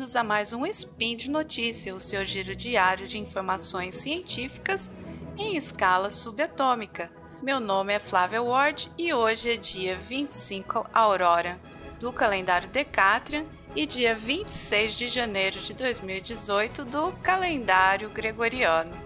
bem-vindos a mais um Spin de Notícia, o seu giro diário de informações científicas em escala subatômica. Meu nome é Flávia Ward e hoje é dia 25 Aurora do calendário Decatrian e dia 26 de janeiro de 2018 do calendário Gregoriano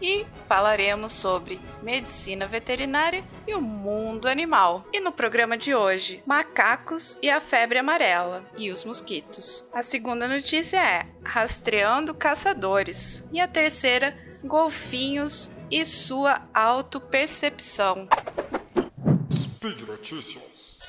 e falaremos sobre medicina veterinária e o mundo animal. E no programa de hoje, macacos e a febre amarela e os mosquitos. A segunda notícia é rastreando caçadores. E a terceira, golfinhos e sua autopercepção. Speed Notícias.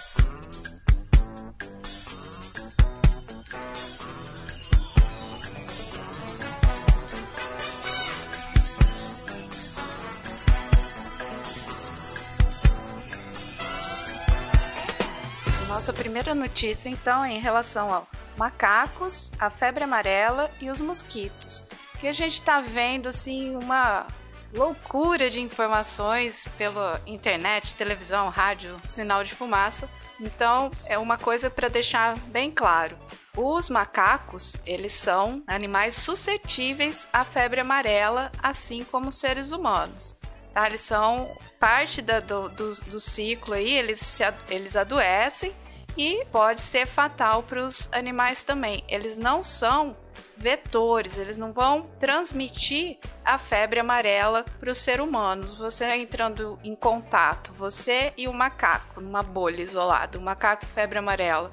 Nossa primeira notícia, então, é em relação ao macacos, a febre amarela e os mosquitos. Que a gente está vendo, assim, uma loucura de informações pela internet, televisão, rádio, sinal de fumaça. Então, é uma coisa para deixar bem claro. Os macacos, eles são animais suscetíveis à febre amarela, assim como os seres humanos. Tá? Eles são parte da, do, do, do, ciclo aí, eles, se, eles adoecem e pode ser fatal para os animais também. Eles não são vetores, eles não vão transmitir a febre amarela para os seres humanos. Você entrando em contato, você e o macaco, numa bolha isolada, o macaco febre amarela,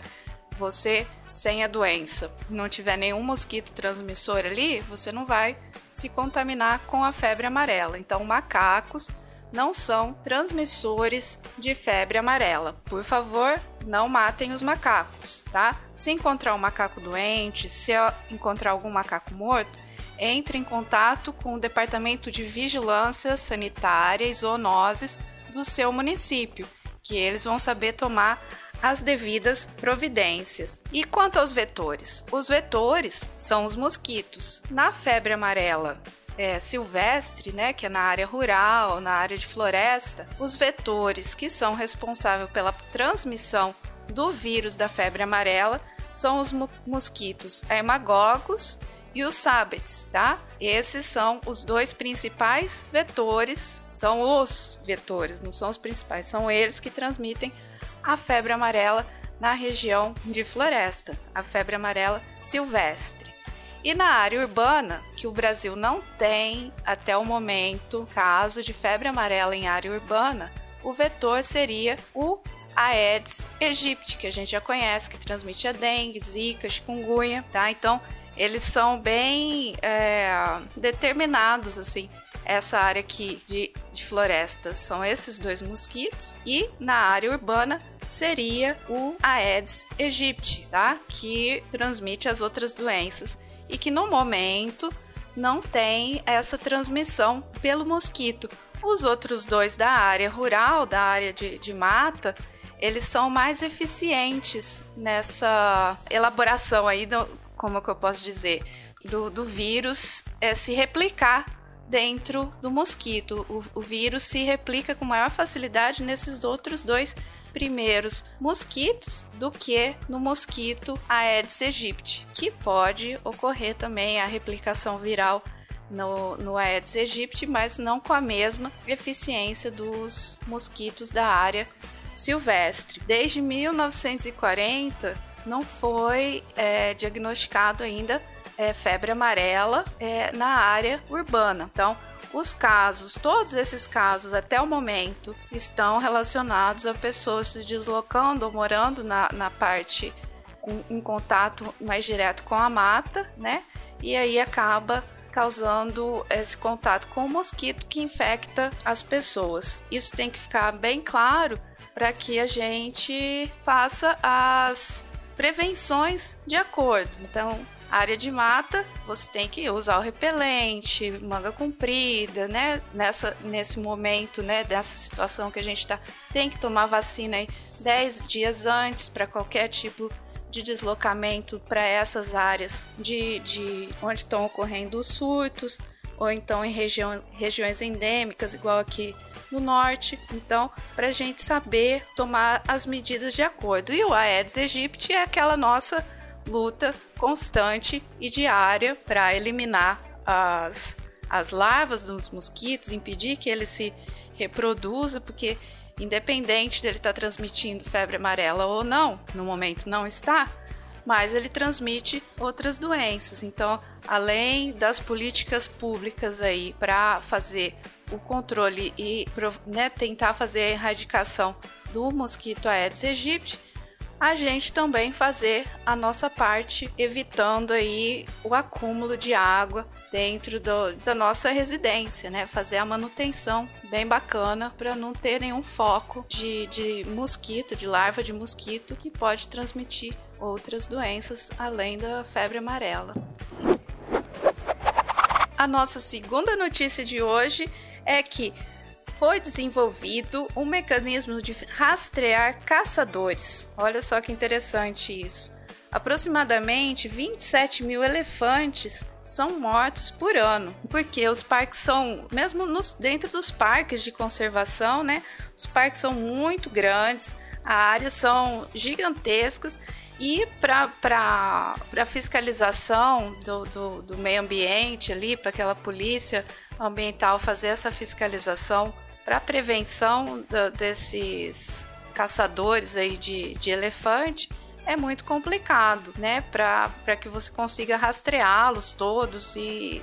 você sem a doença, não tiver nenhum mosquito transmissor ali, você não vai se contaminar com a febre amarela. Então, macacos não são transmissores de febre amarela. Por favor, não matem os macacos, tá? Se encontrar um macaco doente, se encontrar algum macaco morto, entre em contato com o Departamento de Vigilância Sanitária e Zoonoses do seu município, que eles vão saber tomar as devidas providências. E quanto aos vetores? Os vetores são os mosquitos. Na febre amarela é, silvestre, né, que é na área rural, na área de floresta, os vetores que são responsáveis pela transmissão do vírus da febre amarela são os mosquitos hemagogos e os sabets, tá? Esses são os dois principais vetores, são os vetores, não são os principais, são eles que transmitem a febre amarela na região de floresta, a febre amarela silvestre. E na área urbana, que o Brasil não tem até o momento caso de febre amarela em área urbana, o vetor seria o Aedes aegypti, que a gente já conhece, que transmite a dengue, zika, chikungunya, tá? Então, eles são bem é, determinados, assim, essa área aqui de, de floresta são esses dois mosquitos e na área urbana seria o Aedes aegypti, tá? Que transmite as outras doenças e que no momento não tem essa transmissão pelo mosquito. Os outros dois da área rural, da área de, de mata, eles são mais eficientes nessa elaboração aí, do, como que eu posso dizer, do, do vírus é, se replicar dentro do mosquito. O, o vírus se replica com maior facilidade nesses outros dois primeiros mosquitos do que no mosquito Aedes aegypti, que pode ocorrer também a replicação viral no, no Aedes aegypti, mas não com a mesma eficiência dos mosquitos da área silvestre. Desde 1940 não foi é, diagnosticado ainda é, febre amarela é, na área urbana. Então, os casos, todos esses casos até o momento, estão relacionados a pessoas se deslocando ou morando na, na parte com, em contato mais direto com a mata, né? E aí acaba causando esse contato com o mosquito que infecta as pessoas. Isso tem que ficar bem claro para que a gente faça as prevenções de acordo. Então, área de mata, você tem que usar o repelente, manga comprida, né? Nessa, nesse momento, né? Dessa situação que a gente está, tem que tomar vacina aí 10 dias antes para qualquer tipo de deslocamento para essas áreas de, de onde estão ocorrendo os surtos, ou então em região, regiões endêmicas, igual aqui no norte. Então, para a gente saber tomar as medidas de acordo. E o Aedes aegypti é aquela nossa luta constante e diária para eliminar as, as larvas dos mosquitos, impedir que ele se reproduza, porque independente dele estar tá transmitindo febre amarela ou não, no momento não está, mas ele transmite outras doenças. Então, além das políticas públicas aí para fazer o controle e né, tentar fazer a erradicação do mosquito Aedes aegypti, a gente também fazer a nossa parte, evitando aí o acúmulo de água dentro do, da nossa residência, né? Fazer a manutenção bem bacana para não ter nenhum foco de, de mosquito, de larva de mosquito que pode transmitir outras doenças além da febre amarela. A nossa segunda notícia de hoje é que foi desenvolvido um mecanismo de rastrear caçadores. Olha só que interessante isso. Aproximadamente 27 mil elefantes são mortos por ano, porque os parques são, mesmo nos, dentro dos parques de conservação, né? Os parques são muito grandes, as áreas são gigantescas e para a fiscalização do, do, do meio ambiente ali, para aquela polícia ambiental fazer essa fiscalização para prevenção da, desses caçadores aí de, de elefante é muito complicado, né? Para que você consiga rastreá-los todos e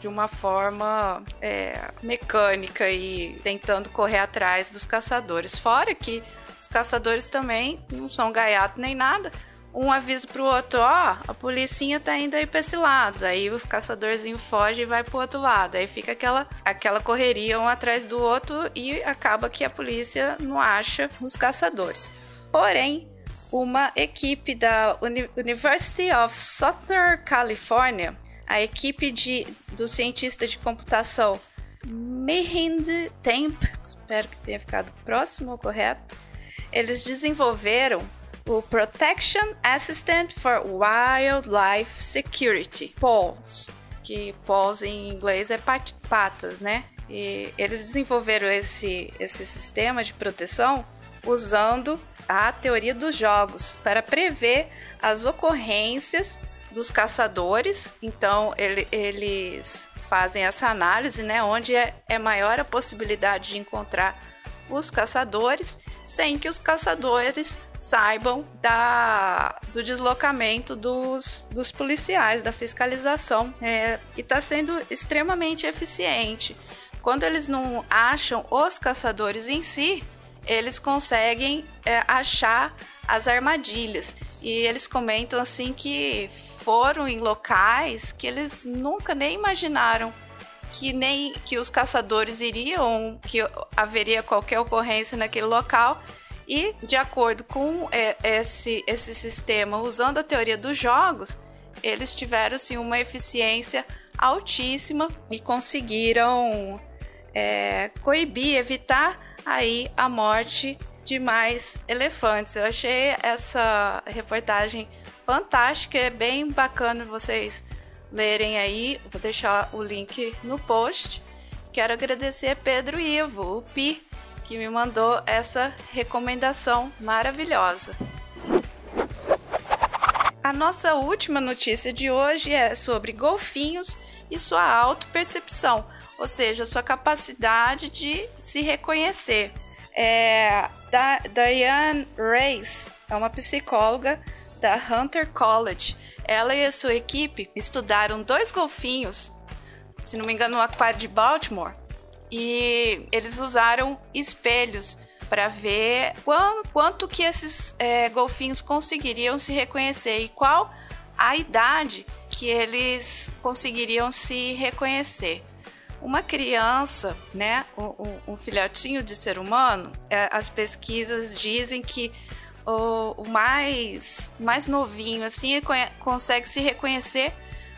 de uma forma é, mecânica e tentando correr atrás dos caçadores. Fora que os caçadores também não são gaiato nem nada, um avisa pro outro, ó, oh, a policinha tá indo aí pra esse lado. Aí o caçadorzinho foge e vai pro outro lado. Aí fica aquela, aquela correria um atrás do outro e acaba que a polícia não acha os caçadores. Porém, uma equipe da University of Southern California, a equipe de, do cientista de computação Mihind Temp, espero que tenha ficado próximo ou correto, eles desenvolveram o Protection Assistant for Wildlife Security, PAWS, que PAWS em inglês é pat patas, né? E eles desenvolveram esse, esse sistema de proteção usando a teoria dos jogos para prever as ocorrências dos caçadores. Então, ele, eles fazem essa análise, né? Onde é, é maior a possibilidade de encontrar os caçadores, sem que os caçadores saibam da, do deslocamento dos, dos policiais, da fiscalização. É, e está sendo extremamente eficiente. Quando eles não acham os caçadores em si, eles conseguem é, achar as armadilhas. E eles comentam assim que foram em locais que eles nunca nem imaginaram que nem que os caçadores iriam, que haveria qualquer ocorrência naquele local e, de acordo com é, esse, esse sistema, usando a teoria dos jogos, eles tiveram assim, uma eficiência altíssima e conseguiram é, coibir, evitar aí a morte de mais elefantes. Eu achei essa reportagem fantástica, é bem bacana vocês lerem aí. Vou deixar o link no post. Quero agradecer Pedro Ivo, o Pi, que me mandou essa recomendação maravilhosa. A nossa última notícia de hoje é sobre golfinhos e sua autopercepção, ou seja, sua capacidade de se reconhecer. É, da, Diane Reis é uma psicóloga da Hunter College. Ela e a sua equipe estudaram dois golfinhos, se não me engano, no aquário de Baltimore, e eles usaram espelhos para ver quanto, quanto que esses é, golfinhos conseguiriam se reconhecer e qual a idade que eles conseguiriam se reconhecer. Uma criança, né, um, um filhotinho de ser humano, é, as pesquisas dizem que o, o mais, mais novinho assim consegue se reconhecer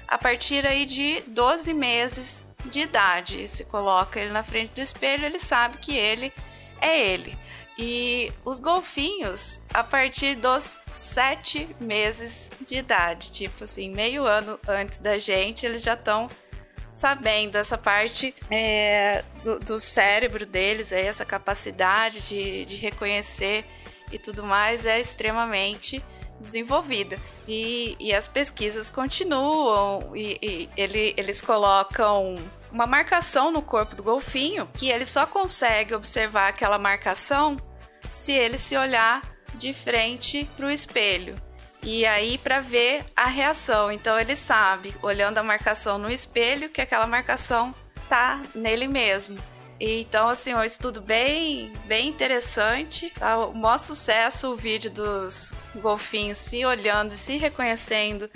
a partir aí de 12 meses de idade. Se coloca ele na frente do espelho, ele sabe que ele é ele. E os golfinhos, a partir dos sete meses de idade, tipo assim, meio ano antes da gente, eles já estão sabendo essa parte é, do, do, cérebro deles, essa capacidade de, de reconhecer e tudo mais é extremamente desenvolvida. E, e as pesquisas continuam, e, e ele, eles colocam uma marcação no corpo do golfinho que ele só consegue observar aquela marcação se ele se olhar de frente para o espelho. E aí para ver a reação. Então ele sabe, olhando a marcação no espelho, que aquela marcação tá nele mesmo. Então, assim, um estudo bem, bem interessante. Tá? O maior sucesso o vídeo dos golfinhos se olhando e se reconhecendo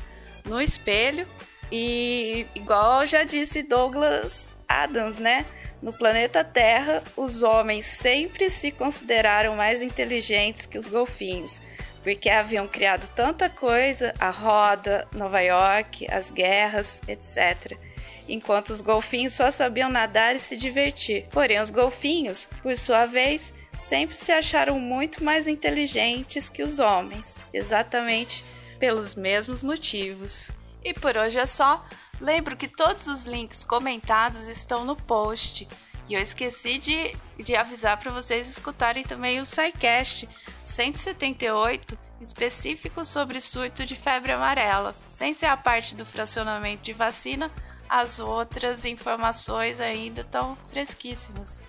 no espelho. E igual já disse Douglas Adams, né? No planeta Terra, os homens sempre se consideraram mais inteligentes que os golfinhos, porque haviam criado tanta coisa, a roda, Nova York, as guerras, etc enquanto os golfinhos só sabiam nadar e se divertir. Porém, os golfinhos, por sua vez, sempre se acharam muito mais inteligentes que os homens, exatamente pelos mesmos motivos. E por hoje é só. Lembro que todos os links comentados estão no post. E eu esqueci de, de avisar para vocês escutarem também o SciCast 178, específico sobre surto de febre amarela. Sem ser a parte do fracionamento de vacina, as outras informações ainda estão fresquíssimas.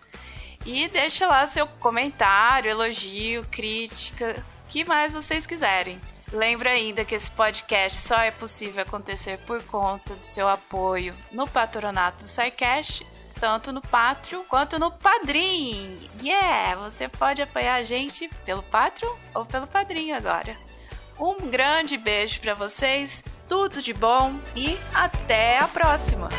E deixa lá seu comentário, elogio, crítica, o que mais vocês quiserem. Lembra ainda que esse podcast só é possível acontecer por conta do seu apoio no patronato do SciCast, tanto no Patreon quanto no Padrim. Yeah! Você pode apoiar a gente pelo Patreon ou pelo Padrim agora. Um grande beijo para vocês tudo de bom e até a próxima!